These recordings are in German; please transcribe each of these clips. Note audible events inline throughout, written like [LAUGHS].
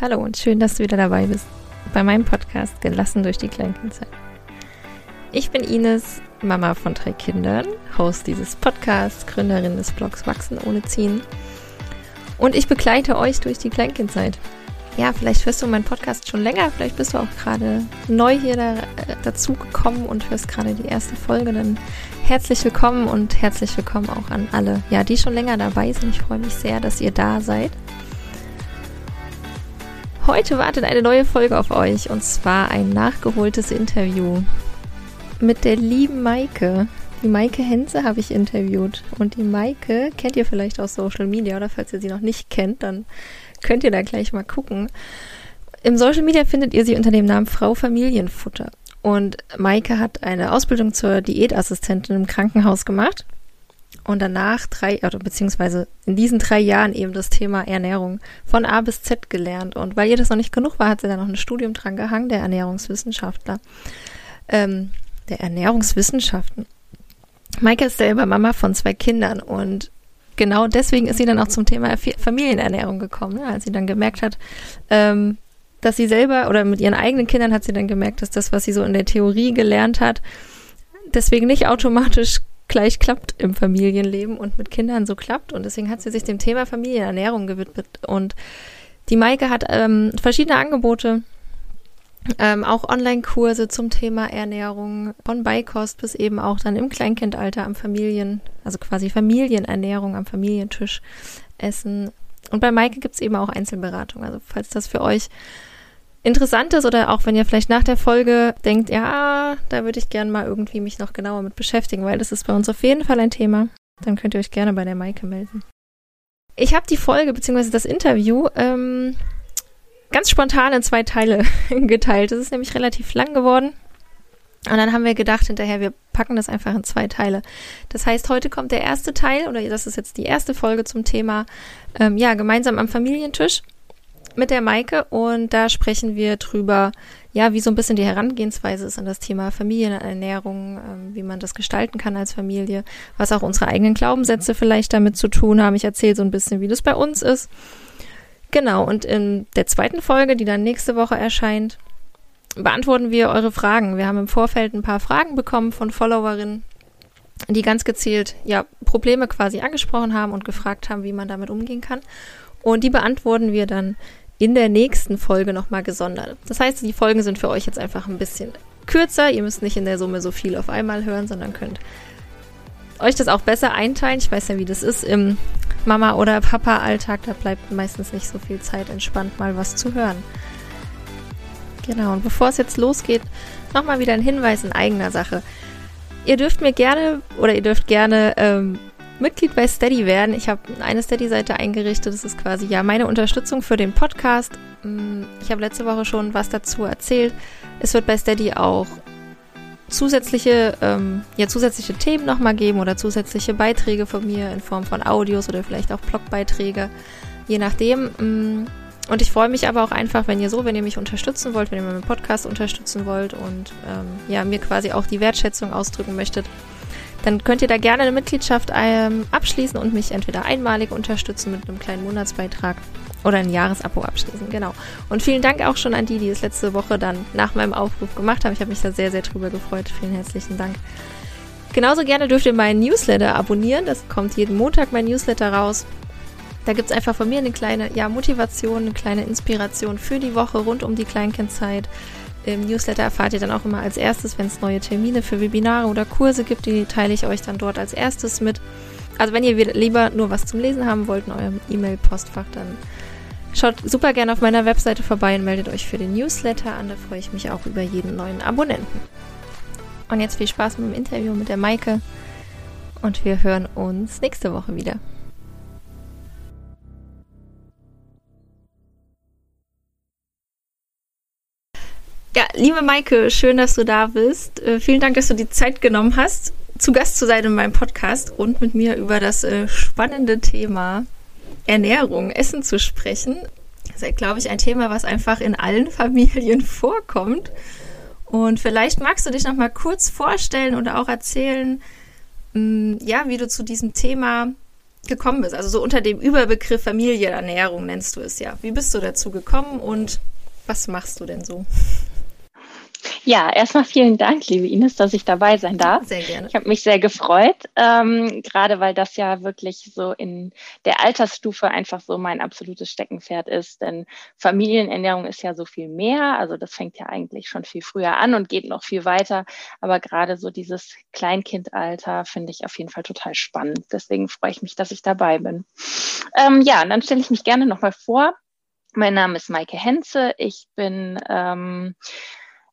Hallo und schön, dass du wieder dabei bist bei meinem Podcast Gelassen durch die Kleinkindzeit. Ich bin Ines, Mama von drei Kindern, Host dieses Podcasts, Gründerin des Blogs Wachsen ohne Ziehen. Und ich begleite euch durch die Kleinkindzeit. Ja, vielleicht hörst du meinen Podcast schon länger, vielleicht bist du auch gerade neu hier da, äh, dazu gekommen und hörst gerade die erste Folge. Dann herzlich willkommen und herzlich willkommen auch an alle, ja, die schon länger dabei sind. Ich freue mich sehr, dass ihr da seid. Heute wartet eine neue Folge auf euch und zwar ein nachgeholtes Interview mit der lieben Maike. Die Maike Henze habe ich interviewt und die Maike kennt ihr vielleicht aus Social Media oder falls ihr sie noch nicht kennt, dann könnt ihr da gleich mal gucken. Im Social Media findet ihr sie unter dem Namen Frau Familienfutter und Maike hat eine Ausbildung zur Diätassistentin im Krankenhaus gemacht und danach drei, oder beziehungsweise in diesen drei Jahren eben das Thema Ernährung von A bis Z gelernt. Und weil ihr das noch nicht genug war, hat sie dann noch ein Studium dran gehangen, der Ernährungswissenschaftler. Ähm, der Ernährungswissenschaften. Maike ist selber Mama von zwei Kindern und genau deswegen ist sie dann auch zum Thema Familienernährung gekommen, ne? als sie dann gemerkt hat, ähm, dass sie selber oder mit ihren eigenen Kindern hat sie dann gemerkt, dass das, was sie so in der Theorie gelernt hat, deswegen nicht automatisch gleich klappt im Familienleben und mit Kindern so klappt. Und deswegen hat sie sich dem Thema Familienernährung gewidmet. Und die Maike hat ähm, verschiedene Angebote, ähm, auch Online-Kurse zum Thema Ernährung, von Beikost bis eben auch dann im Kleinkindalter am Familien, also quasi Familienernährung am Familientisch essen. Und bei Maike gibt's eben auch Einzelberatung. Also falls das für euch interessant ist oder auch wenn ihr vielleicht nach der Folge denkt, ja, da würde ich gerne mal irgendwie mich noch genauer mit beschäftigen, weil das ist bei uns auf jeden Fall ein Thema, dann könnt ihr euch gerne bei der Maike melden. Ich habe die Folge bzw. das Interview ähm, ganz spontan in zwei Teile [LAUGHS] geteilt. Es ist nämlich relativ lang geworden. Und dann haben wir gedacht hinterher, wir packen das einfach in zwei Teile. Das heißt, heute kommt der erste Teil, oder das ist jetzt die erste Folge zum Thema, ähm, ja, gemeinsam am Familientisch mit der Maike und da sprechen wir drüber, ja, wie so ein bisschen die Herangehensweise ist an das Thema Familienernährung, ähm, wie man das gestalten kann als Familie, was auch unsere eigenen Glaubenssätze vielleicht damit zu tun haben. Ich erzähle so ein bisschen, wie das bei uns ist. Genau, und in der zweiten Folge, die dann nächste Woche erscheint, beantworten wir eure Fragen. Wir haben im Vorfeld ein paar Fragen bekommen von Followerinnen, die ganz gezielt ja Probleme quasi angesprochen haben und gefragt haben, wie man damit umgehen kann. Und die beantworten wir dann in der nächsten Folge nochmal gesondert. Das heißt, die Folgen sind für euch jetzt einfach ein bisschen kürzer. Ihr müsst nicht in der Summe so viel auf einmal hören, sondern könnt euch das auch besser einteilen. Ich weiß ja, wie das ist im Mama- oder Papa-Alltag. Da bleibt meistens nicht so viel Zeit, entspannt mal was zu hören. Genau, und bevor es jetzt losgeht, nochmal wieder ein Hinweis in eigener Sache. Ihr dürft mir gerne oder ihr dürft gerne ähm, Mitglied bei Steady werden. Ich habe eine Steady-Seite eingerichtet. Das ist quasi ja meine Unterstützung für den Podcast. Mm, ich habe letzte Woche schon was dazu erzählt. Es wird bei Steady auch zusätzliche, ähm, ja, zusätzliche Themen nochmal geben oder zusätzliche Beiträge von mir in Form von Audios oder vielleicht auch Blogbeiträge, je nachdem. Mm, und ich freue mich aber auch einfach, wenn ihr so, wenn ihr mich unterstützen wollt, wenn ihr meinen Podcast unterstützen wollt und ähm, ja, mir quasi auch die Wertschätzung ausdrücken möchtet, dann könnt ihr da gerne eine Mitgliedschaft ähm, abschließen und mich entweder einmalig unterstützen mit einem kleinen Monatsbeitrag oder ein Jahresabo abschließen, genau. Und vielen Dank auch schon an die, die es letzte Woche dann nach meinem Aufruf gemacht haben. Ich habe mich da sehr, sehr drüber gefreut. Vielen herzlichen Dank. Genauso gerne dürft ihr meinen Newsletter abonnieren. Das kommt jeden Montag mein Newsletter raus. Da gibt es einfach von mir eine kleine ja, Motivation, eine kleine Inspiration für die Woche rund um die Kleinkindzeit. Im Newsletter erfahrt ihr dann auch immer als erstes, wenn es neue Termine für Webinare oder Kurse gibt, die teile ich euch dann dort als erstes mit. Also wenn ihr lieber nur was zum Lesen haben wollt in eurem E-Mail-Postfach, dann schaut super gerne auf meiner Webseite vorbei und meldet euch für den Newsletter an. Da freue ich mich auch über jeden neuen Abonnenten. Und jetzt viel Spaß mit dem Interview mit der Maike und wir hören uns nächste Woche wieder. Ja, liebe Maike, schön, dass du da bist. Äh, vielen Dank, dass du die Zeit genommen hast, zu Gast zu sein in meinem Podcast und mit mir über das äh, spannende Thema Ernährung, Essen zu sprechen. Das ist, glaube ich, ein Thema, was einfach in allen [LAUGHS] Familien vorkommt. Und vielleicht magst du dich noch mal kurz vorstellen oder auch erzählen, mh, mm, ja, wie du zu diesem Thema gekommen bist. Also so unter dem Überbegriff Familienernährung nennst du es ja. Wie bist du dazu gekommen und was machst du denn so? Ja, erstmal vielen Dank, liebe Ines, dass ich dabei sein darf. Sehr gerne. Ich habe mich sehr gefreut, ähm, gerade weil das ja wirklich so in der Altersstufe einfach so mein absolutes Steckenpferd ist. Denn Familienernährung ist ja so viel mehr. Also das fängt ja eigentlich schon viel früher an und geht noch viel weiter. Aber gerade so dieses Kleinkindalter finde ich auf jeden Fall total spannend. Deswegen freue ich mich, dass ich dabei bin. Ähm, ja, und dann stelle ich mich gerne nochmal vor. Mein Name ist Maike Henze. Ich bin ähm,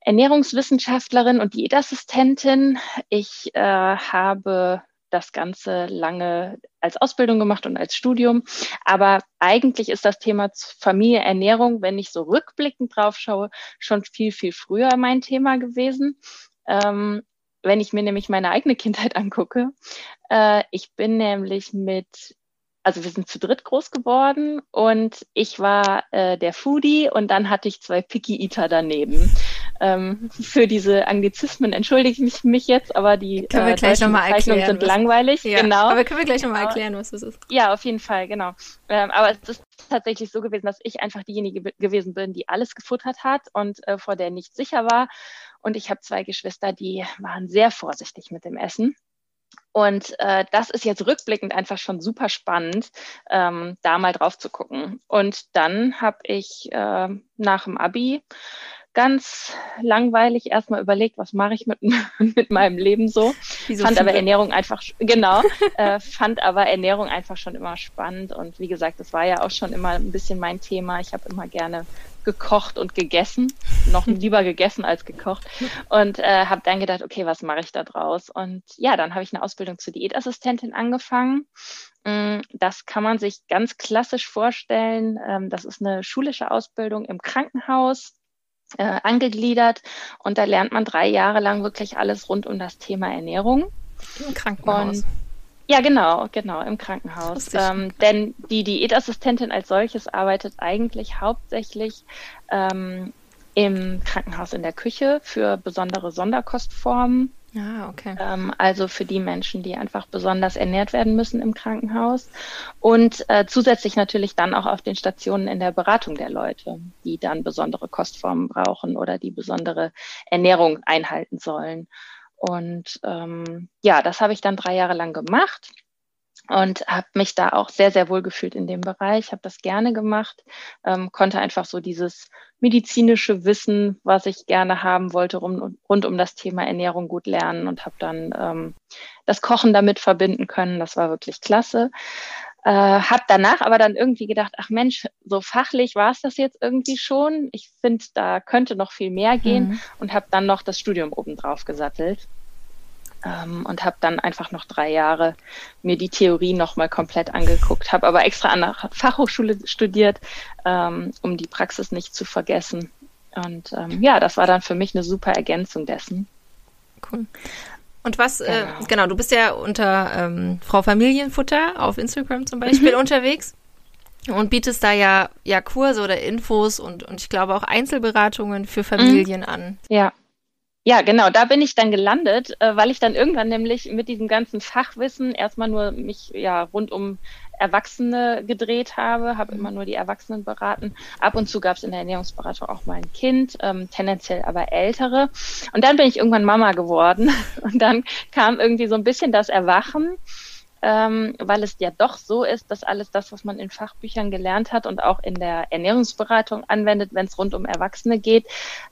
Ernährungswissenschaftlerin und Diätassistentin. Ich äh, habe das Ganze lange als Ausbildung gemacht und als Studium. Aber eigentlich ist das Thema Familie, Ernährung, wenn ich so rückblickend drauf schaue, schon viel, viel früher mein Thema gewesen. Ähm, wenn ich mir nämlich meine eigene Kindheit angucke, äh, ich bin nämlich mit also wir sind zu dritt groß geworden und ich war äh, der Foodie und dann hatte ich zwei Picky Eater daneben. Ähm, für diese Anglizismen entschuldige ich mich jetzt, aber die können wir äh, gleich nochmal erklären, sind was, langweilig. Ja, genau. Aber können wir gleich nochmal erklären, was das ist? Ja, auf jeden Fall, genau. Ähm, aber es ist tatsächlich so gewesen, dass ich einfach diejenige gewesen bin, die alles gefuttert hat und äh, vor der nicht sicher war. Und ich habe zwei Geschwister, die waren sehr vorsichtig mit dem Essen. Und äh, das ist jetzt rückblickend einfach schon super spannend, ähm, da mal drauf zu gucken. Und dann habe ich äh, nach dem Abi ganz langweilig erstmal überlegt, was mache ich mit, [LAUGHS] mit meinem Leben so. so fand aber Ernährung einfach, genau, [LAUGHS] äh, fand aber Ernährung einfach schon immer spannend. Und wie gesagt, das war ja auch schon immer ein bisschen mein Thema. Ich habe immer gerne gekocht und gegessen, noch [LAUGHS] lieber gegessen als gekocht und äh, habe dann gedacht, okay, was mache ich da draus? Und ja, dann habe ich eine Ausbildung zur Diätassistentin angefangen. Mm, das kann man sich ganz klassisch vorstellen. Ähm, das ist eine schulische Ausbildung im Krankenhaus. Äh, angegliedert und da lernt man drei Jahre lang wirklich alles rund um das Thema Ernährung. Im Krankenhaus. Und ja, genau, genau, im Krankenhaus. Ähm, denn die Diätassistentin als solches arbeitet eigentlich hauptsächlich ähm, im Krankenhaus in der Küche für besondere Sonderkostformen. Ah, okay. Ähm, also für die Menschen, die einfach besonders ernährt werden müssen im Krankenhaus. Und äh, zusätzlich natürlich dann auch auf den Stationen in der Beratung der Leute, die dann besondere Kostformen brauchen oder die besondere Ernährung einhalten sollen. Und ähm, ja, das habe ich dann drei Jahre lang gemacht und habe mich da auch sehr, sehr wohl gefühlt in dem Bereich, habe das gerne gemacht, ähm, konnte einfach so dieses medizinische Wissen, was ich gerne haben wollte, rund, rund um das Thema Ernährung gut lernen und habe dann ähm, das Kochen damit verbinden können. Das war wirklich klasse. Äh, habe danach aber dann irgendwie gedacht, ach Mensch, so fachlich war es das jetzt irgendwie schon. Ich finde, da könnte noch viel mehr gehen mhm. und habe dann noch das Studium obendrauf gesattelt ähm, und habe dann einfach noch drei Jahre mir die Theorie nochmal komplett angeguckt, habe aber extra an der Fachhochschule studiert, ähm, um die Praxis nicht zu vergessen. Und ähm, ja, das war dann für mich eine super Ergänzung dessen. Cool. Und was, äh, genau, äh, genau du bist ja unter ähm, Frau Familienfutter auf Instagram zum Beispiel mhm. unterwegs und bietest da ja, ja Kurse oder Infos und, und ich glaube auch Einzelberatungen für Familien mhm. an. Ja. Ja, genau, da bin ich dann gelandet, äh, weil ich dann irgendwann nämlich mit diesem ganzen Fachwissen erstmal nur mich ja rund um Erwachsene gedreht habe, habe mhm. immer nur die Erwachsenen beraten. Ab und zu gab es in der Ernährungsberatung auch mal ein Kind, ähm, tendenziell aber ältere. Und dann bin ich irgendwann Mama geworden [LAUGHS] und dann kam irgendwie so ein bisschen das Erwachen ähm, weil es ja doch so ist, dass alles das, was man in Fachbüchern gelernt hat und auch in der Ernährungsberatung anwendet, wenn es rund um Erwachsene geht,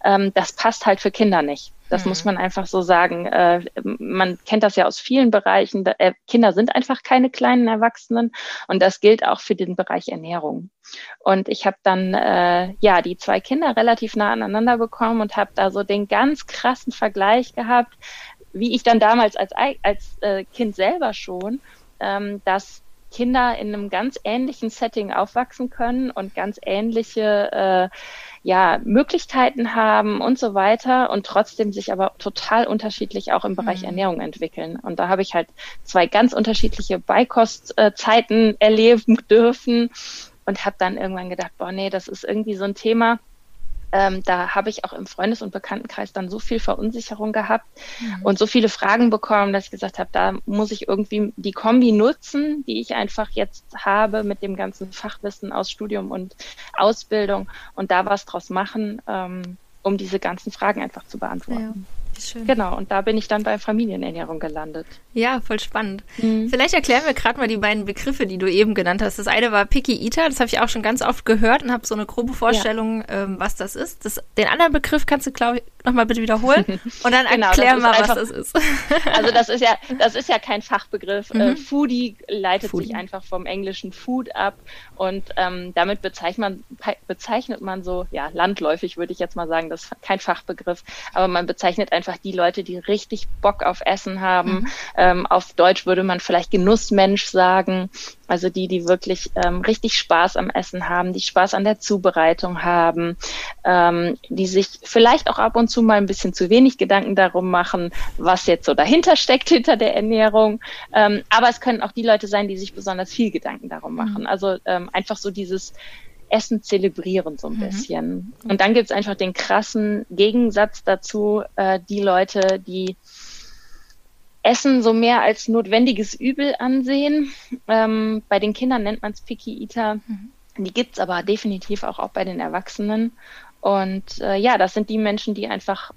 ähm, das passt halt für Kinder nicht. Das mhm. muss man einfach so sagen. Äh, man kennt das ja aus vielen Bereichen. Äh, Kinder sind einfach keine kleinen Erwachsenen und das gilt auch für den Bereich Ernährung. Und ich habe dann äh, ja die zwei Kinder relativ nah aneinander bekommen und habe da so den ganz krassen Vergleich gehabt, wie ich dann damals als, als äh, Kind selber schon ähm, dass Kinder in einem ganz ähnlichen Setting aufwachsen können und ganz ähnliche äh, ja, Möglichkeiten haben und so weiter und trotzdem sich aber total unterschiedlich auch im Bereich mhm. Ernährung entwickeln. Und da habe ich halt zwei ganz unterschiedliche Beikostzeiten erleben dürfen und habe dann irgendwann gedacht, boah, nee, das ist irgendwie so ein Thema, ähm, da habe ich auch im Freundes- und Bekanntenkreis dann so viel Verunsicherung gehabt mhm. und so viele Fragen bekommen, dass ich gesagt habe, da muss ich irgendwie die Kombi nutzen, die ich einfach jetzt habe mit dem ganzen Fachwissen aus Studium und Ausbildung und da was draus machen, ähm, um diese ganzen Fragen einfach zu beantworten. Ja. Schön. Genau, und da bin ich dann bei Familienernährung gelandet. Ja, voll spannend. Mhm. Vielleicht erklären wir gerade mal die beiden Begriffe, die du eben genannt hast. Das eine war Picky Eater, das habe ich auch schon ganz oft gehört und habe so eine grobe Vorstellung, ja. ähm, was das ist. Das, den anderen Begriff kannst du, glaube ich, nochmal bitte wiederholen [LAUGHS] und dann genau, erklär mal, einfach, was das ist. [LAUGHS] also das ist ja, das ist ja kein Fachbegriff. Mhm. Äh, Foodie leitet Foodie. sich einfach vom englischen Food ab und ähm, damit bezeichnet man, bezeichnet man so, ja, landläufig würde ich jetzt mal sagen, das ist kein Fachbegriff, aber man bezeichnet einfach die Leute, die richtig Bock auf Essen haben. Mhm. Ähm, auf Deutsch würde man vielleicht Genussmensch sagen. Also die, die wirklich ähm, richtig Spaß am Essen haben, die Spaß an der Zubereitung haben, ähm, die sich vielleicht auch ab und zu mal ein bisschen zu wenig Gedanken darum machen, was jetzt so dahinter steckt [LAUGHS] hinter der Ernährung. Ähm, aber es können auch die Leute sein, die sich besonders viel Gedanken darum machen. Mhm. Also ähm, einfach so dieses Essen zelebrieren so ein mhm. bisschen. Und dann gibt's einfach den krassen Gegensatz dazu, äh, die Leute, die Essen so mehr als notwendiges Übel ansehen. Ähm, bei den Kindern nennt man es Picky Eater. Mhm. Die gibt's aber definitiv auch, auch bei den Erwachsenen. Und äh, ja, das sind die Menschen, die einfach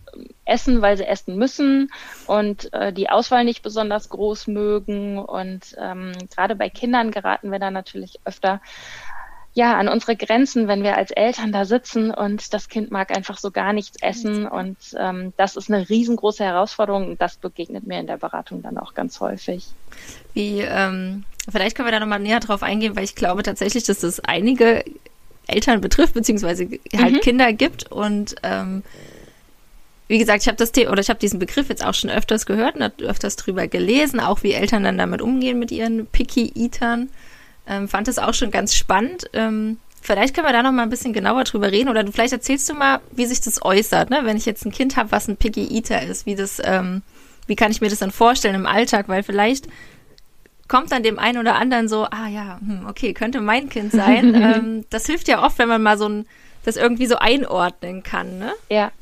essen, weil sie essen müssen und äh, die Auswahl nicht besonders groß mögen. Und ähm, gerade bei Kindern geraten wir da natürlich öfter ja, an unsere Grenzen, wenn wir als Eltern da sitzen und das Kind mag einfach so gar nichts essen. Und ähm, das ist eine riesengroße Herausforderung und das begegnet mir in der Beratung dann auch ganz häufig. Wie, ähm, vielleicht können wir da nochmal näher drauf eingehen, weil ich glaube tatsächlich, dass das einige Eltern betrifft, beziehungsweise halt mhm. Kinder gibt und ähm, wie gesagt, ich habe das oder ich habe diesen Begriff jetzt auch schon öfters gehört und öfters drüber gelesen, auch wie Eltern dann damit umgehen mit ihren Picky Eatern. Ähm, fand es auch schon ganz spannend. Ähm, vielleicht können wir da noch mal ein bisschen genauer drüber reden oder du vielleicht erzählst du mal, wie sich das äußert, ne? Wenn ich jetzt ein Kind habe, was ein Piggy Eater ist, wie das, ähm, wie kann ich mir das dann vorstellen im Alltag? Weil vielleicht kommt dann dem einen oder anderen so, ah ja, hm, okay, könnte mein Kind sein. [LAUGHS] ähm, das hilft ja oft, wenn man mal so ein, das irgendwie so einordnen kann, ne? Ja,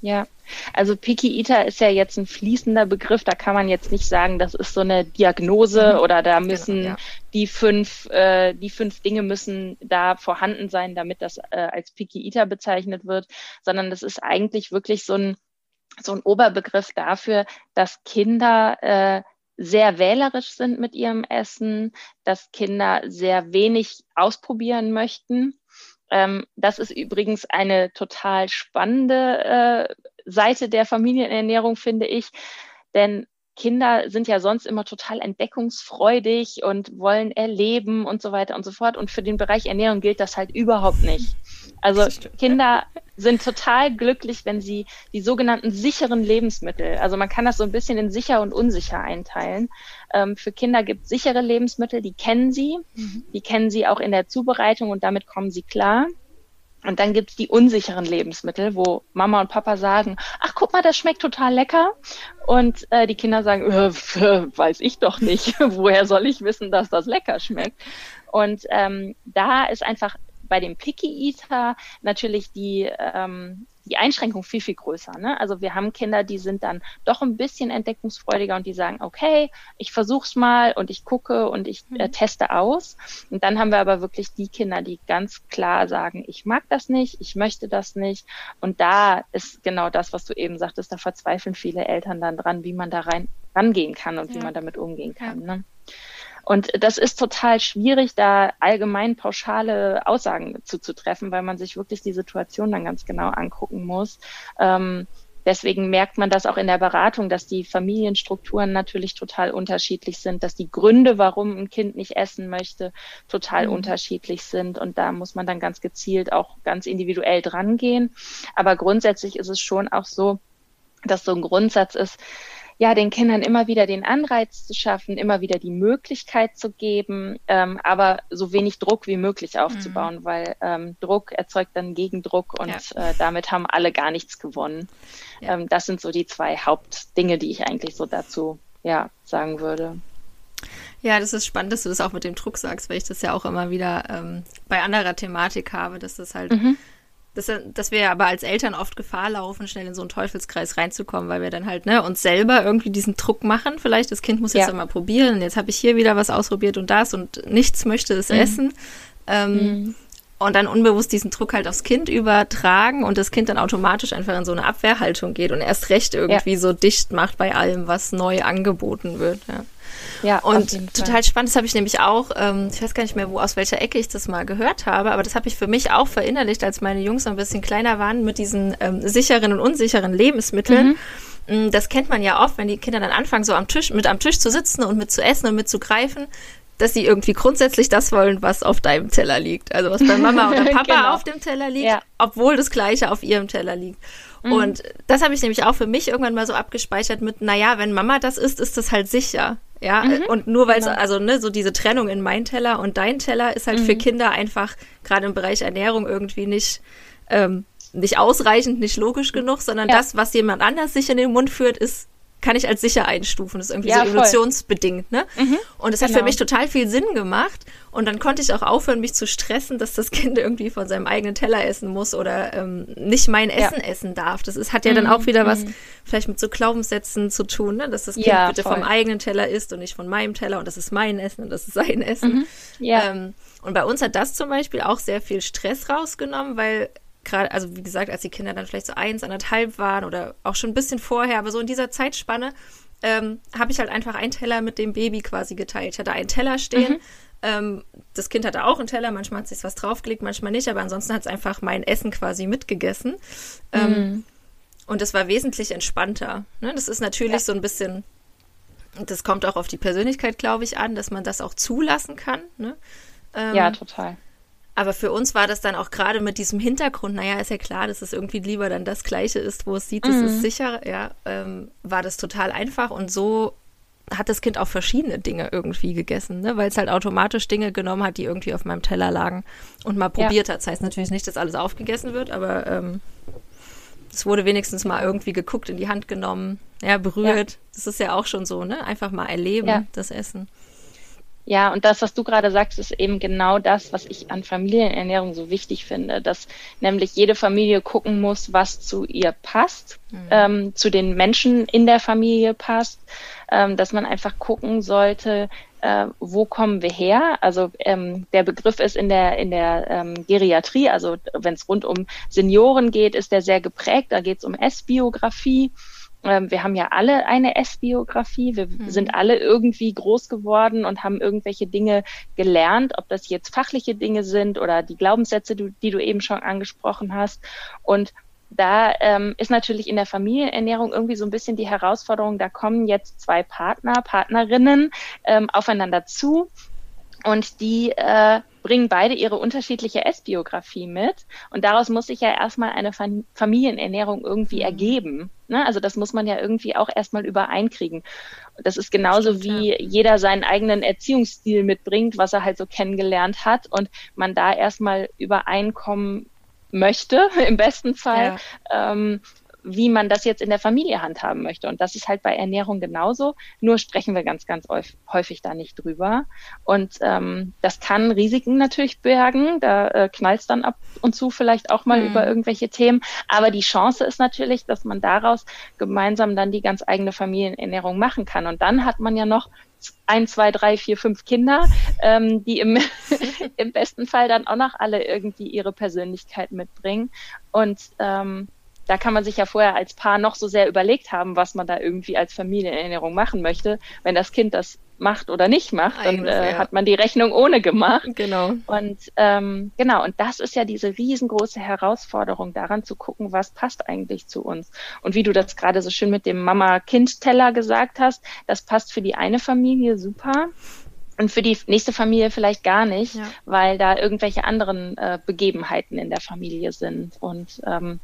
ja. Also Picky Eater ist ja jetzt ein fließender Begriff, da kann man jetzt nicht sagen, das ist so eine Diagnose mhm. oder da genau, müssen genau, ja. die fünf, äh, die fünf Dinge müssen da vorhanden sein, damit das äh, als Picky Eater bezeichnet wird, sondern das ist eigentlich wirklich so ein, so ein Oberbegriff dafür, dass Kinder äh, sehr wählerisch sind mit ihrem Essen, dass Kinder sehr wenig ausprobieren möchten. Ähm, das ist übrigens eine total spannende äh, Seite der Familienernährung, finde ich. Denn Kinder sind ja sonst immer total entdeckungsfreudig und wollen erleben und so weiter und so fort. Und für den Bereich Ernährung gilt das halt überhaupt nicht. Also Kinder sind total glücklich, wenn sie die sogenannten sicheren Lebensmittel, also man kann das so ein bisschen in sicher und unsicher einteilen. Ähm, für Kinder gibt es sichere Lebensmittel, die kennen sie, mhm. die kennen sie auch in der Zubereitung und damit kommen sie klar. Und dann gibt's die unsicheren Lebensmittel, wo Mama und Papa sagen, ach guck mal, das schmeckt total lecker. Und äh, die Kinder sagen, äh, [LAUGHS] weiß ich doch nicht, [LAUGHS] woher soll ich wissen, dass das lecker schmeckt. Und ähm, da ist einfach bei dem Picky Eater natürlich die, ähm, die Einschränkung viel, viel größer. Ne? Also wir haben Kinder, die sind dann doch ein bisschen entdeckungsfreudiger und die sagen, okay, ich versuch's mal und ich gucke und ich äh, mhm. teste aus. Und dann haben wir aber wirklich die Kinder, die ganz klar sagen, ich mag das nicht, ich möchte das nicht. Und da ist genau das, was du eben sagtest, da verzweifeln viele Eltern dann dran, wie man da rein rangehen kann und ja. wie man damit umgehen kann. Ja. Ne? Und das ist total schwierig, da allgemein pauschale Aussagen zuzutreffen, weil man sich wirklich die Situation dann ganz genau angucken muss. Ähm, Deswegen merkt man das auch in der Beratung, dass die Familienstrukturen natürlich total unterschiedlich sind, dass die Gründe, warum ein Kind nicht essen möchte, total mhm. unterschiedlich sind. Und da muss man dann ganz gezielt auch ganz individuell dran gehen. Aber grundsätzlich ist es schon auch so, dass so ein Grundsatz ist, ja, den Kindern immer wieder den Anreiz zu schaffen, immer wieder die Möglichkeit zu geben, ähm, aber so wenig Druck wie möglich aufzubauen, mhm. weil ähm, Druck erzeugt dann Gegendruck und ja. äh, damit haben alle gar nichts gewonnen. Ja. Ähm, das sind so die zwei Hauptdinge, die ich eigentlich so dazu ja, sagen würde. Ja, das ist spannend, dass du das auch mit dem Druck sagst, weil ich das ja auch immer wieder ähm, bei anderer Thematik habe, dass das halt mhm dass, dass wir aber als Eltern oft Gefahr laufen, schnell in so einen Teufelskreis reinzukommen, weil wir dann halt ne, uns selber irgendwie diesen Druck machen. Vielleicht das Kind muss jetzt ja. mal probieren. Jetzt habe ich hier wieder was ausprobiert und das und nichts möchte es mhm. essen. Ähm, mhm. Und dann unbewusst diesen Druck halt aufs Kind übertragen und das Kind dann automatisch einfach in so eine Abwehrhaltung geht und erst recht irgendwie ja. so dicht macht bei allem, was neu angeboten wird. Ja. Ja, und total spannend, das habe ich nämlich auch, ähm, ich weiß gar nicht mehr, wo aus welcher Ecke ich das mal gehört habe, aber das habe ich für mich auch verinnerlicht, als meine Jungs noch ein bisschen kleiner waren mit diesen ähm, sicheren und unsicheren Lebensmitteln. Mhm. Mm, das kennt man ja oft, wenn die Kinder dann anfangen, so am Tisch, mit am Tisch zu sitzen und mit zu essen und mit zu greifen, dass sie irgendwie grundsätzlich das wollen, was auf deinem Teller liegt. Also was bei Mama [LAUGHS] oder Papa genau. auf dem Teller liegt, ja. obwohl das Gleiche auf ihrem Teller liegt. Mhm. Und das habe ich nämlich auch für mich irgendwann mal so abgespeichert mit, naja, wenn Mama das isst, ist das halt sicher. Ja, mhm. und nur weil genau. also ne, so diese Trennung in mein Teller und dein Teller ist halt mhm. für Kinder einfach gerade im Bereich Ernährung irgendwie nicht ähm, nicht ausreichend, nicht logisch genug, sondern ja. das, was jemand anders sich in den Mund führt, ist kann ich als sicher einstufen. Das ist irgendwie ja, so evolutionsbedingt, ne? Mhm, und es hat genau. für mich total viel Sinn gemacht. Und dann konnte ich auch aufhören, mich zu stressen, dass das [LAUGHS] Kind irgendwie von seinem eigenen Teller essen muss oder ähm, nicht mein Essen ja. essen darf. Das ist, hat ja mhm, dann auch wieder was mhm. vielleicht mit so Glaubenssätzen zu tun, ne? Dass das Kind ja, bitte voll. vom eigenen Teller isst und nicht von meinem Teller und das ist mein Essen und das ist sein Essen. Mhm, ja. Ähm, und bei uns hat das zum Beispiel auch sehr viel Stress rausgenommen, weil gerade, also wie gesagt, als die Kinder dann vielleicht so eins, anderthalb waren oder auch schon ein bisschen vorher, aber so in dieser Zeitspanne ähm, habe ich halt einfach einen Teller mit dem Baby quasi geteilt. Ich hatte einen Teller stehen. Mhm. Ähm, das Kind hatte auch einen Teller, manchmal hat sich was draufgelegt, manchmal nicht, aber ansonsten hat es einfach mein Essen quasi mitgegessen. Ähm, mhm. Und das war wesentlich entspannter. Ne? Das ist natürlich ja. so ein bisschen, das kommt auch auf die Persönlichkeit, glaube ich, an, dass man das auch zulassen kann. Ne? ja, ähm, total. Aber für uns war das dann auch gerade mit diesem Hintergrund, naja, ist ja klar, dass es irgendwie lieber dann das Gleiche ist, wo es sieht, es mhm. ist sicher, ja, ähm, war das total einfach und so hat das Kind auch verschiedene Dinge irgendwie gegessen, ne? weil es halt automatisch Dinge genommen hat, die irgendwie auf meinem Teller lagen und mal probiert ja. hat. Das heißt natürlich nicht, dass alles aufgegessen wird, aber ähm, es wurde wenigstens mal irgendwie geguckt, in die Hand genommen, ja, berührt. Ja. Das ist ja auch schon so, ne? Einfach mal erleben, ja. das Essen. Ja, und das, was du gerade sagst, ist eben genau das, was ich an Familienernährung so wichtig finde, dass nämlich jede Familie gucken muss, was zu ihr passt, mhm. ähm, zu den Menschen in der Familie passt, ähm, dass man einfach gucken sollte, äh, wo kommen wir her? Also ähm, der Begriff ist in der in der ähm, Geriatrie, also wenn es rund um Senioren geht, ist der sehr geprägt. Da geht es um Essbiografie. Ähm, wir haben ja alle eine Essbiografie. Wir mhm. sind alle irgendwie groß geworden und haben irgendwelche Dinge gelernt, ob das jetzt fachliche Dinge sind oder die Glaubenssätze, die, die du eben schon angesprochen hast. Und da ähm, ist natürlich in der Familienernährung irgendwie so ein bisschen die Herausforderung, da kommen jetzt zwei Partner, Partnerinnen ähm, aufeinander zu und die äh, bringen beide ihre unterschiedliche Essbiografie mit. Und daraus muss sich ja erstmal eine Familienernährung irgendwie mhm. ergeben. Ne? Also das muss man ja irgendwie auch erstmal übereinkriegen. Das ist genauso Stimmt, wie ja. jeder seinen eigenen Erziehungsstil mitbringt, was er halt so kennengelernt hat und man da erstmal übereinkommen möchte, [LAUGHS] im besten Fall, ja. ähm, wie man das jetzt in der Familie handhaben möchte. Und das ist halt bei Ernährung genauso. Nur sprechen wir ganz, ganz häufig da nicht drüber. Und ähm, das kann Risiken natürlich bergen. Da äh, knallt dann ab und zu vielleicht auch mal mhm. über irgendwelche Themen. Aber die Chance ist natürlich, dass man daraus gemeinsam dann die ganz eigene Familienernährung machen kann. Und dann hat man ja noch ein, zwei, drei, vier, fünf Kinder, ähm, die im, [LAUGHS] im besten Fall dann auch noch alle irgendwie ihre Persönlichkeit mitbringen. Und ähm, da kann man sich ja vorher als Paar noch so sehr überlegt haben, was man da irgendwie als Familienerinnerung machen möchte. Wenn das Kind das macht oder nicht macht, dann äh, ja. hat man die Rechnung ohne gemacht. Genau. Und ähm, genau, und das ist ja diese riesengroße Herausforderung, daran zu gucken, was passt eigentlich zu uns. Und wie du das gerade so schön mit dem Mama-Kind-Teller gesagt hast, das passt für die eine Familie super und für die nächste Familie vielleicht gar nicht, ja. weil da irgendwelche anderen äh, Begebenheiten in der Familie sind. Und ähm,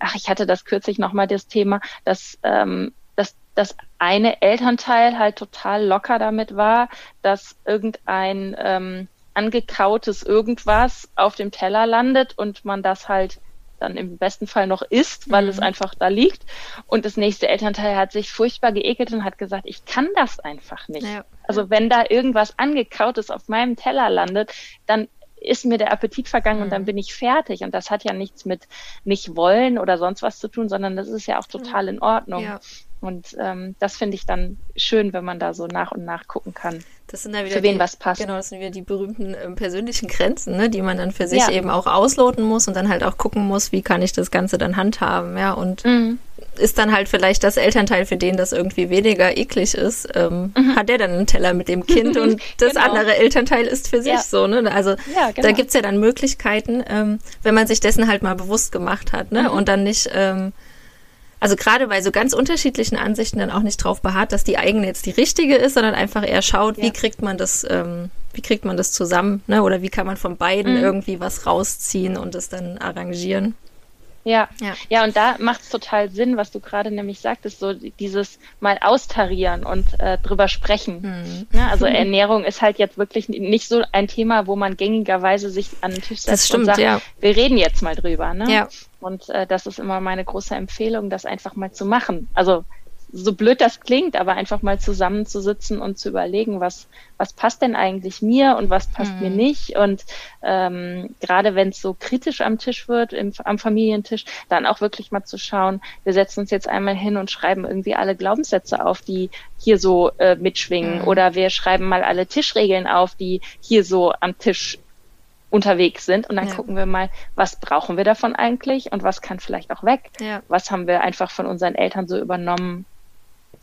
ach, ich hatte das kürzlich nochmal das Thema, dass ähm, dass das eine Elternteil halt total locker damit war, dass irgendein ähm, angekautes irgendwas auf dem Teller landet und man das halt dann im besten Fall noch isst, weil mhm. es einfach da liegt. Und das nächste Elternteil hat sich furchtbar geekelt und hat gesagt, ich kann das einfach nicht. Ja. Also wenn da irgendwas angekautes auf meinem Teller landet, dann ist mir der Appetit vergangen und dann mhm. bin ich fertig. Und das hat ja nichts mit nicht wollen oder sonst was zu tun, sondern das ist ja auch total in Ordnung. Ja. Und ähm, das finde ich dann schön, wenn man da so nach und nach gucken kann. Das sind dann wieder für wen die, was passt. Genau, das sind wieder die berühmten äh, persönlichen Grenzen, ne, die man dann für sich ja. eben auch ausloten muss und dann halt auch gucken muss, wie kann ich das Ganze dann handhaben, ja. Und mhm. Ist dann halt vielleicht das Elternteil, für den das irgendwie weniger eklig ist, ähm, mhm. hat der dann einen Teller mit dem Kind und [LAUGHS] das genau. andere Elternteil ist für sich ja. so, ne? Also ja, genau. da gibt's ja dann Möglichkeiten, ähm, wenn man sich dessen halt mal bewusst gemacht hat, ne? Mhm. Und dann nicht ähm, also gerade bei so ganz unterschiedlichen Ansichten dann auch nicht drauf beharrt, dass die eigene jetzt die richtige ist, sondern einfach eher schaut, ja. wie kriegt man das, ähm, wie kriegt man das zusammen, ne? Oder wie kann man von beiden mhm. irgendwie was rausziehen und es dann arrangieren. Ja, ja, ja, und da macht es total Sinn, was du gerade nämlich sagtest, so dieses mal austarieren und äh, drüber sprechen. Mhm. Ja, also Ernährung ist halt jetzt wirklich nicht so ein Thema, wo man gängigerweise sich an den Tisch setzt stimmt, und sagt, ja. wir reden jetzt mal drüber. Ne? Ja. Und äh, das ist immer meine große Empfehlung, das einfach mal zu machen. Also so blöd das klingt, aber einfach mal zusammenzusitzen und zu überlegen, was, was passt denn eigentlich mir und was passt mhm. mir nicht. Und ähm, gerade wenn es so kritisch am Tisch wird, im, am Familientisch, dann auch wirklich mal zu schauen, wir setzen uns jetzt einmal hin und schreiben irgendwie alle Glaubenssätze auf, die hier so äh, mitschwingen. Mhm. Oder wir schreiben mal alle Tischregeln auf, die hier so am Tisch unterwegs sind und dann ja. gucken wir mal, was brauchen wir davon eigentlich und was kann vielleicht auch weg. Ja. Was haben wir einfach von unseren Eltern so übernommen,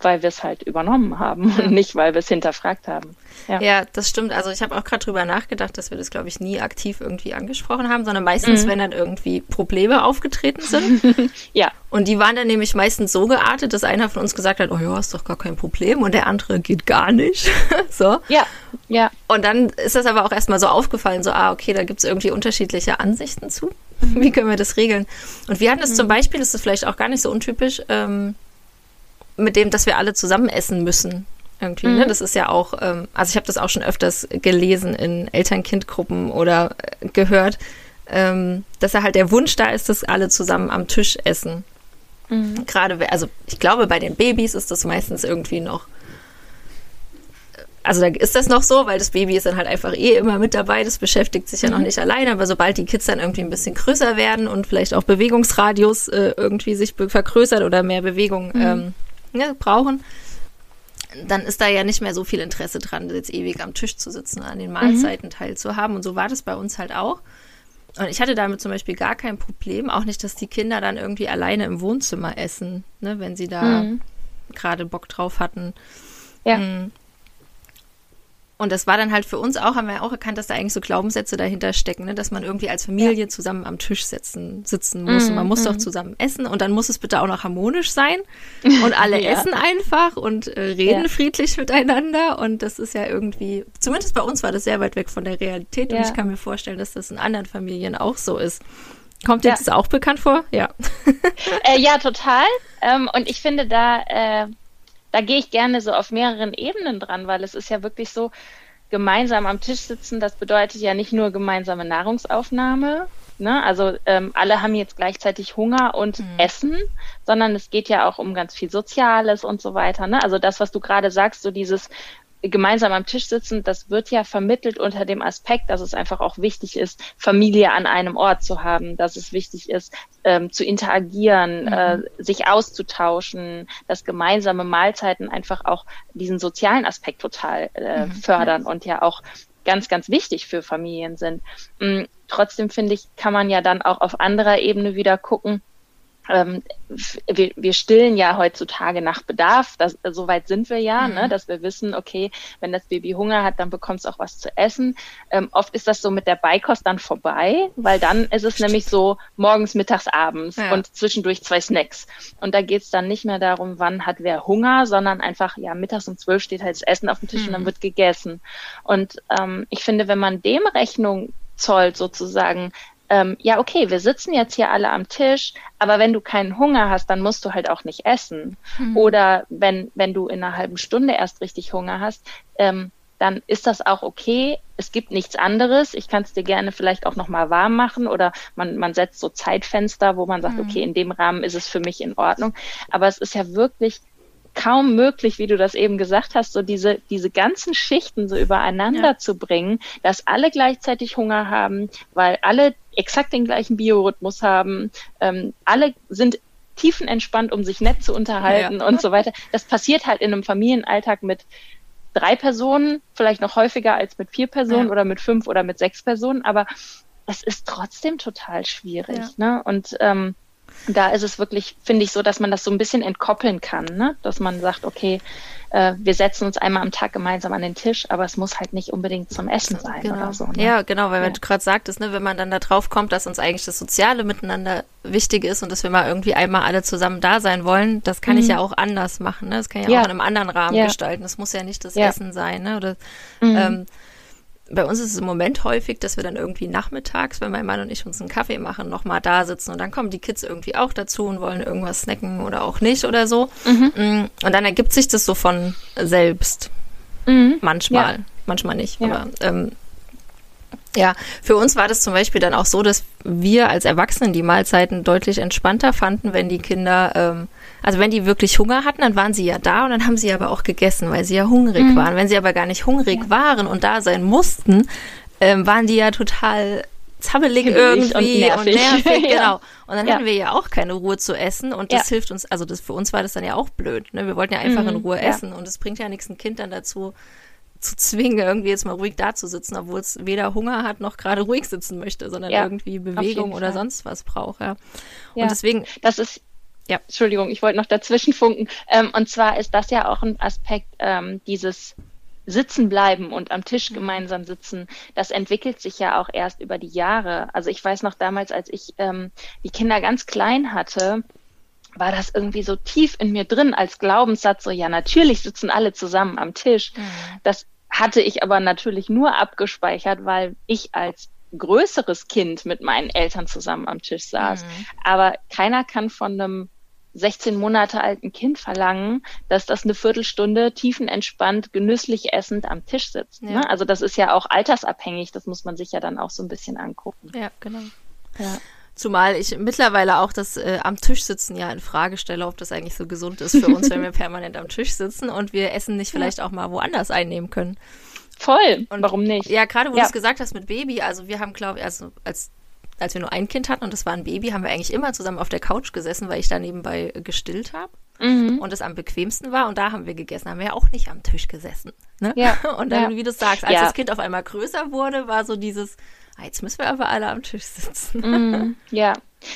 weil wir es halt übernommen haben und nicht, weil wir es hinterfragt haben. Ja. ja, das stimmt. Also ich habe auch gerade drüber nachgedacht, dass wir das, glaube ich, nie aktiv irgendwie angesprochen haben, sondern meistens, mhm. wenn dann irgendwie Probleme aufgetreten sind. [LAUGHS] ja. Und die waren dann nämlich meistens so geartet, dass einer von uns gesagt hat, oh ja, ist doch gar kein Problem und der andere geht gar nicht. [LAUGHS] so. Ja, ja. Und dann ist das aber auch erstmal so aufgefallen, so, ah, okay, da gibt es irgendwie unterschiedliche Ansichten zu. Mhm. Wie können wir das regeln? Und wir hatten es mhm. zum Beispiel, das ist vielleicht auch gar nicht so untypisch, ähm, mit dem, dass wir alle zusammen essen müssen. Irgendwie, ne? mhm. ne? Das ist ja auch, ähm, also ich habe das auch schon öfters gelesen in Eltern-Kind-Gruppen oder äh, gehört, ähm, dass da halt der Wunsch da ist, dass alle zusammen am Tisch essen. Mhm. Gerade, also ich glaube, bei den Babys ist das meistens irgendwie noch also da ist das noch so, weil das Baby ist dann halt einfach eh immer mit dabei, das beschäftigt sich ja mhm. noch nicht alleine, aber sobald die Kids dann irgendwie ein bisschen größer werden und vielleicht auch Bewegungsradius äh, irgendwie sich vergrößert oder mehr Bewegung mhm. ähm, ne, brauchen, dann ist da ja nicht mehr so viel Interesse dran, jetzt ewig am Tisch zu sitzen, an den Mahlzeiten mhm. teilzuhaben. Und so war das bei uns halt auch. Und ich hatte damit zum Beispiel gar kein Problem, auch nicht, dass die Kinder dann irgendwie alleine im Wohnzimmer essen, ne, wenn sie da mhm. gerade Bock drauf hatten. Ja. Mhm. Und das war dann halt für uns auch, haben wir auch erkannt, dass da eigentlich so Glaubenssätze dahinter stecken, ne? dass man irgendwie als Familie ja. zusammen am Tisch sitzen, sitzen muss. Mm, und man muss mm. doch zusammen essen und dann muss es bitte auch noch harmonisch sein. [LAUGHS] Und alle ja. essen einfach und äh, reden ja. friedlich miteinander. Und das ist ja irgendwie, zumindest bei uns war das sehr weit weg von der Realität. Und ich kann mir vorstellen, dass das in anderen Familien auch so ist. Kommt dir das auch bekannt vor? Ja. [LAUGHS] Äh, ja, total. Ähm, und ich finde da, äh, da gehe ich gerne so auf mehreren Ebenen dran, weil es ist ja wirklich so, gemeinsam am Tisch sitzen, das bedeutet ja nicht nur gemeinsame Nahrungsaufnahme, ne? also ähm, alle haben jetzt gleichzeitig Hunger und mhm. Essen, sondern es geht ja auch um ganz viel Soziales und so weiter. Ne? Also das, was du gerade sagst, so dieses gemeinsam am Tisch sitzen, das wird ja vermittelt unter dem Aspekt, dass es einfach auch wichtig ist, Familie an einem Ort zu haben, dass es wichtig ist, ähm, zu interagieren, mhm. äh, sich auszutauschen, dass gemeinsame Mahlzeiten einfach auch diesen sozialen Aspekt total äh, mhm. fördern und ja auch ganz, ganz wichtig für Familien sind. Mhm. Trotzdem finde ich, kann man ja dann auch auf anderer Ebene wieder gucken, ähm, wir, wir stillen ja heutzutage nach Bedarf, das, so weit sind wir ja, ne, mhm. ne, dass wir wissen, okay, wenn das Baby Hunger hat, dann bekommt es auch was zu essen. Ähm, oft ist das so mit der Beikost dann vorbei, weil dann ist es nämlich so morgens, mittags, abends ja. und zwischendurch zwei Snacks. Und da geht es dann nicht mehr darum, wann hat wer Hunger, sondern einfach, ja, mittags um zwölf steht halt das Essen auf dem Tisch mhm. und dann mhm. wird gegessen. Und ähm, ich finde, wenn man dem Rechnung zollt sozusagen, ähm, ja, okay, wir sitzen jetzt hier alle am Tisch, aber wenn du keinen Hunger hast, dann musst du halt auch nicht essen. Mhm. Oder wenn, wenn du in einer halben Stunde erst richtig Hunger hast, ähm, dann ist das auch okay. Es gibt nichts anderes. Ich kann es dir gerne vielleicht auch nochmal warm machen oder man, man setzt so Zeitfenster, wo man sagt, mhm. okay, in dem Rahmen ist es für mich in Ordnung. Aber es ist ja wirklich kaum möglich, wie du das eben gesagt hast, so diese, diese ganzen Schichten so übereinander ja. zu bringen, dass alle gleichzeitig Hunger haben, weil alle exakt den gleichen Biorhythmus haben, ähm, alle sind tiefenentspannt, um sich nett zu unterhalten ja. und so weiter. Das passiert halt in einem Familienalltag mit drei Personen, vielleicht noch häufiger als mit vier Personen ja. oder mit fünf oder mit sechs Personen, aber es ist trotzdem total schwierig. Ne? Und ähm, da ist es wirklich, finde ich, so, dass man das so ein bisschen entkoppeln kann, ne? dass man sagt, okay, äh, wir setzen uns einmal am Tag gemeinsam an den Tisch, aber es muss halt nicht unbedingt zum Essen sein genau. oder so. Ne? Ja, genau, weil ja. du gerade sagtest, ne, wenn man dann da drauf kommt, dass uns eigentlich das Soziale miteinander wichtig ist und dass wir mal irgendwie einmal alle zusammen da sein wollen, das kann mhm. ich ja auch anders machen. Ne? Das kann ich ja, ja. auch in einem anderen Rahmen ja. gestalten. Das muss ja nicht das Essen sein. Ne? Oder mhm. ähm, bei uns ist es im Moment häufig, dass wir dann irgendwie nachmittags, wenn mein Mann und ich uns einen Kaffee machen, nochmal da sitzen und dann kommen die Kids irgendwie auch dazu und wollen irgendwas snacken oder auch nicht oder so. Mhm. Mm, und dann ergibt sich das so von selbst. Mhm. Manchmal, ja. manchmal nicht. Ja. Aber ähm, ja, für uns war das zum Beispiel dann auch so, dass wir als Erwachsenen die Mahlzeiten deutlich entspannter fanden, wenn die Kinder, ähm, also wenn die wirklich Hunger hatten, dann waren sie ja da und dann haben sie aber auch gegessen, weil sie ja hungrig mhm. waren. Wenn sie aber gar nicht hungrig ja. waren und da sein mussten, ähm, waren die ja total zappelig irgendwie und nervig, und nervig [LAUGHS] genau. Und dann ja. hatten wir ja auch keine Ruhe zu essen und das ja. hilft uns, also das für uns war das dann ja auch blöd. Ne? Wir wollten ja einfach mhm, in Ruhe essen und es bringt ja nichts ein Kind dann dazu, zu zwingen, irgendwie jetzt mal ruhig da zu sitzen, obwohl es weder Hunger hat noch gerade ruhig sitzen möchte, sondern ja, irgendwie Bewegung oder sonst was braucht. Ja. ja. Und deswegen. Das ist, ja, Entschuldigung, ich wollte noch dazwischen funken. Ähm, und zwar ist das ja auch ein Aspekt ähm, dieses Sitzen bleiben und am Tisch mhm. gemeinsam sitzen, das entwickelt sich ja auch erst über die Jahre. Also ich weiß noch damals, als ich ähm, die Kinder ganz klein hatte, war das irgendwie so tief in mir drin als Glaubenssatz, so ja, natürlich sitzen alle zusammen am Tisch. Mhm. Das hatte ich aber natürlich nur abgespeichert, weil ich als größeres Kind mit meinen Eltern zusammen am Tisch saß. Mhm. Aber keiner kann von einem 16 Monate alten Kind verlangen, dass das eine Viertelstunde tiefenentspannt, genüsslich essend am Tisch sitzt. Ja. Ne? Also das ist ja auch altersabhängig, das muss man sich ja dann auch so ein bisschen angucken. Ja, genau. Ja. Zumal ich mittlerweile auch das äh, am Tisch sitzen ja in Frage stelle, ob das eigentlich so gesund ist für uns, wenn wir [LAUGHS] permanent am Tisch sitzen und wir Essen nicht vielleicht auch mal woanders einnehmen können. Voll. Und warum nicht? Ja, gerade wo ja. du es gesagt hast mit Baby, also wir haben, glaube ich, also als als wir nur ein Kind hatten und das war ein Baby, haben wir eigentlich immer zusammen auf der Couch gesessen, weil ich da nebenbei gestillt habe. Mhm. Und es am bequemsten war und da haben wir gegessen, haben wir ja auch nicht am Tisch gesessen. Ne? Ja. [LAUGHS] Und dann, ja. wie du sagst, als ja. das Kind auf einmal größer wurde, war so dieses, jetzt müssen wir aber alle am Tisch sitzen. Mm, ja.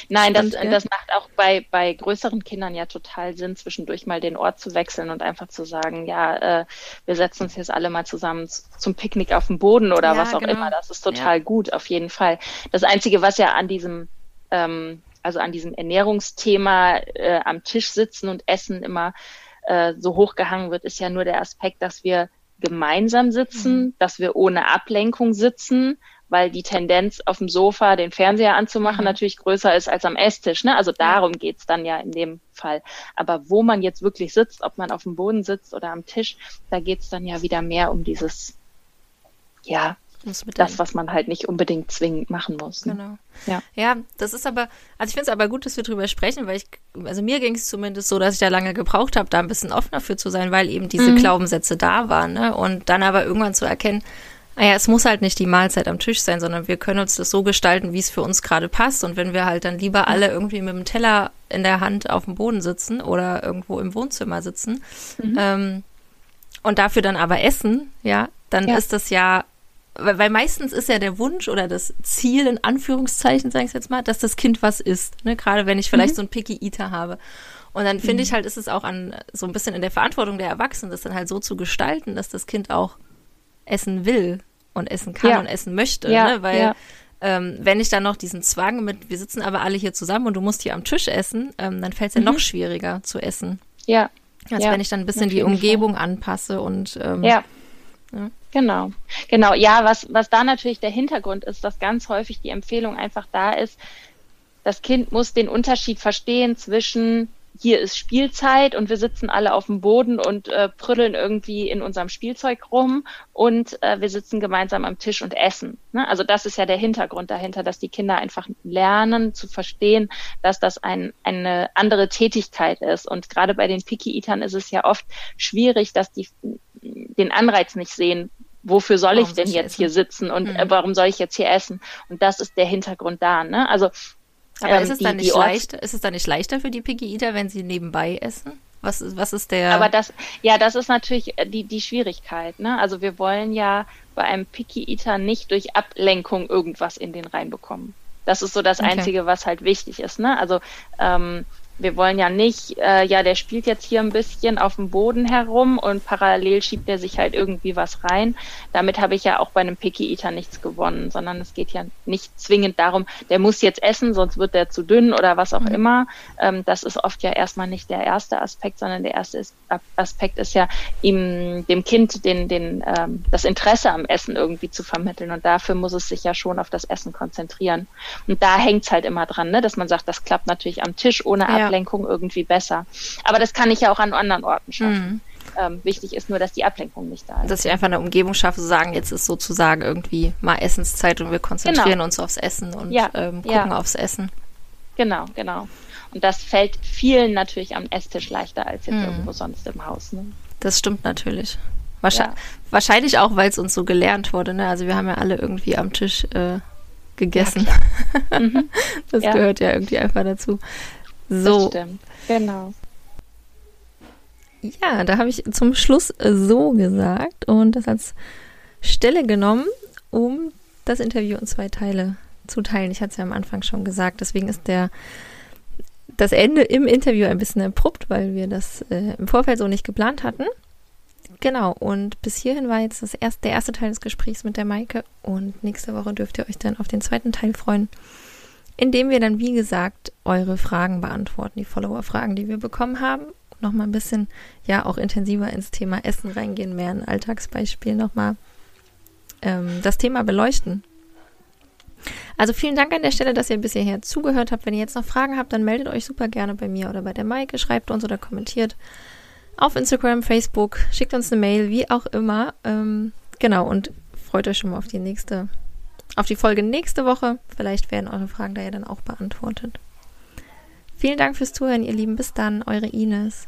Nein, das, das macht auch bei, bei größeren Kindern ja total Sinn, zwischendurch mal den Ort zu wechseln und einfach zu sagen, ja, äh, wir setzen uns jetzt alle mal zusammen zum Picknick auf dem Boden oder ja, was auch genau. immer. Das ist total ja. gut, auf jeden Fall. Das Einzige, was ja an diesem, ähm, also an diesem Ernährungsthema äh, am Tisch sitzen und essen immer äh, so hochgehangen wird, ist ja nur der Aspekt, dass wir gemeinsam sitzen, mhm. dass wir ohne Ablenkung sitzen weil die Tendenz auf dem Sofa den Fernseher anzumachen mhm. natürlich größer ist als am Esstisch. Ne? Also darum geht's dann ja in dem Fall. Aber wo man jetzt wirklich sitzt, ob man auf dem Boden sitzt oder am Tisch, da geht's dann ja wieder mehr um dieses, ja, das, was man halt nicht unbedingt zwingend machen muss. Ne? Genau. Ja. ja, das ist aber, also ich finde es aber gut, dass wir drüber sprechen, weil ich, also mir ging es zumindest so, dass ich da lange gebraucht habe, da ein bisschen offener für zu sein, weil eben diese mhm. Glaubenssätze da waren. Ne? Und dann aber irgendwann zu erkennen, naja, ah es muss halt nicht die Mahlzeit am Tisch sein, sondern wir können uns das so gestalten, wie es für uns gerade passt. Und wenn wir halt dann lieber alle irgendwie mit dem Teller in der Hand auf dem Boden sitzen oder irgendwo im Wohnzimmer sitzen mhm. ähm, und dafür dann aber essen, ja, dann ja. ist das ja, weil, weil, meistens ist ja der Wunsch oder das Ziel in Anführungszeichen, sage ich jetzt mal, dass das Kind was isst. Ne? Gerade wenn ich vielleicht mhm. so ein Picky Eater habe. Und dann finde mhm. ich halt, ist es auch an so ein bisschen in der Verantwortung der Erwachsenen, das dann halt so zu gestalten, dass das Kind auch essen will und essen kann ja. und essen möchte. Ja, ne? Weil ja. ähm, wenn ich dann noch diesen Zwang mit, wir sitzen aber alle hier zusammen und du musst hier am Tisch essen, ähm, dann fällt es ja mhm. noch schwieriger zu essen. Ja. Als wenn ich dann ein bisschen die Umgebung Fall. anpasse und ähm, ja. Genau, genau. Ja, was, was da natürlich der Hintergrund ist, dass ganz häufig die Empfehlung einfach da ist, das Kind muss den Unterschied verstehen zwischen hier ist Spielzeit und wir sitzen alle auf dem Boden und äh, prüdeln irgendwie in unserem Spielzeug rum und äh, wir sitzen gemeinsam am Tisch und essen. Ne? Also das ist ja der Hintergrund dahinter, dass die Kinder einfach lernen zu verstehen, dass das ein, eine andere Tätigkeit ist. Und gerade bei den Picky-Eatern ist es ja oft schwierig, dass die den Anreiz nicht sehen, wofür soll warum ich denn jetzt essen? hier sitzen und mhm. äh, warum soll ich jetzt hier essen? Und das ist der Hintergrund da. Ne? Also aber ähm, ist, es die, dann nicht leichter, ist es dann nicht leichter für die Piggy Eater, wenn sie nebenbei essen? Was, was ist der. Aber das, ja, das ist natürlich äh, die, die Schwierigkeit. Ne? Also wir wollen ja bei einem Picky Eater nicht durch Ablenkung irgendwas in den reinbekommen. Das ist so das okay. Einzige, was halt wichtig ist. Ne? Also ähm, wir wollen ja nicht, äh, ja, der spielt jetzt hier ein bisschen auf dem Boden herum und parallel schiebt er sich halt irgendwie was rein. Damit habe ich ja auch bei einem Picky Eater nichts gewonnen, sondern es geht ja nicht zwingend darum, der muss jetzt essen, sonst wird der zu dünn oder was auch mhm. immer. Ähm, das ist oft ja erstmal nicht der erste Aspekt, sondern der erste ist, Aspekt ist ja, ihm, dem Kind den, den, ähm, das Interesse am Essen irgendwie zu vermitteln. Und dafür muss es sich ja schon auf das Essen konzentrieren. Und da hängt es halt immer dran, ne? dass man sagt, das klappt natürlich am Tisch ohne ja. Ablenkung irgendwie besser. Aber das kann ich ja auch an anderen Orten schaffen. Mhm. Ähm, wichtig ist nur, dass die Ablenkung nicht da ist. Dass ich einfach eine Umgebung schaffe, zu sagen, jetzt ist sozusagen irgendwie mal Essenszeit und wir konzentrieren genau. uns aufs Essen und ja. ähm, gucken ja. aufs Essen. Genau, genau. Und das fällt vielen natürlich am Esstisch leichter als jetzt mhm. irgendwo sonst im Haus. Ne? Das stimmt natürlich. Wahrscheinlich, ja. wahrscheinlich auch, weil es uns so gelernt wurde. Ne? Also wir haben ja alle irgendwie am Tisch äh, gegessen. [LAUGHS] Mhm. das gehört ja irgendwie einfach dazu. So. Das stimmt, genau. Ja, da habe ich zum Schluss so gesagt und das als Stelle genommen, um das Interview in zwei Teile zu teilen. Ich hatte es ja am Anfang schon gesagt, deswegen ist der das Ende im Interview ein bisschen abrupt, weil wir das äh, im Vorfeld so nicht geplant hatten. Genau, und bis hierhin war jetzt das erste, der erste Teil des Gesprächs mit der Maike und nächste Woche dürft ihr euch dann auf den zweiten Teil freuen indem wir dann, wie gesagt, eure Fragen beantworten, die Follower-Fragen, die wir bekommen haben. Nochmal ein bisschen, ja, auch intensiver ins Thema Essen reingehen, mehr ein Alltagsbeispiel nochmal ähm, das Thema beleuchten. Also vielen Dank an der Stelle, dass ihr bis hierher zugehört habt. Wenn ihr jetzt noch Fragen habt, dann meldet euch super gerne bei mir oder bei der Maike, schreibt uns oder kommentiert auf Instagram, Facebook, schickt uns eine Mail, wie auch immer. Ähm, genau, und freut euch schon mal auf die nächste auf die Folge nächste Woche. Vielleicht werden eure Fragen da ja dann auch beantwortet. Vielen Dank fürs Zuhören, ihr Lieben. Bis dann, eure Ines.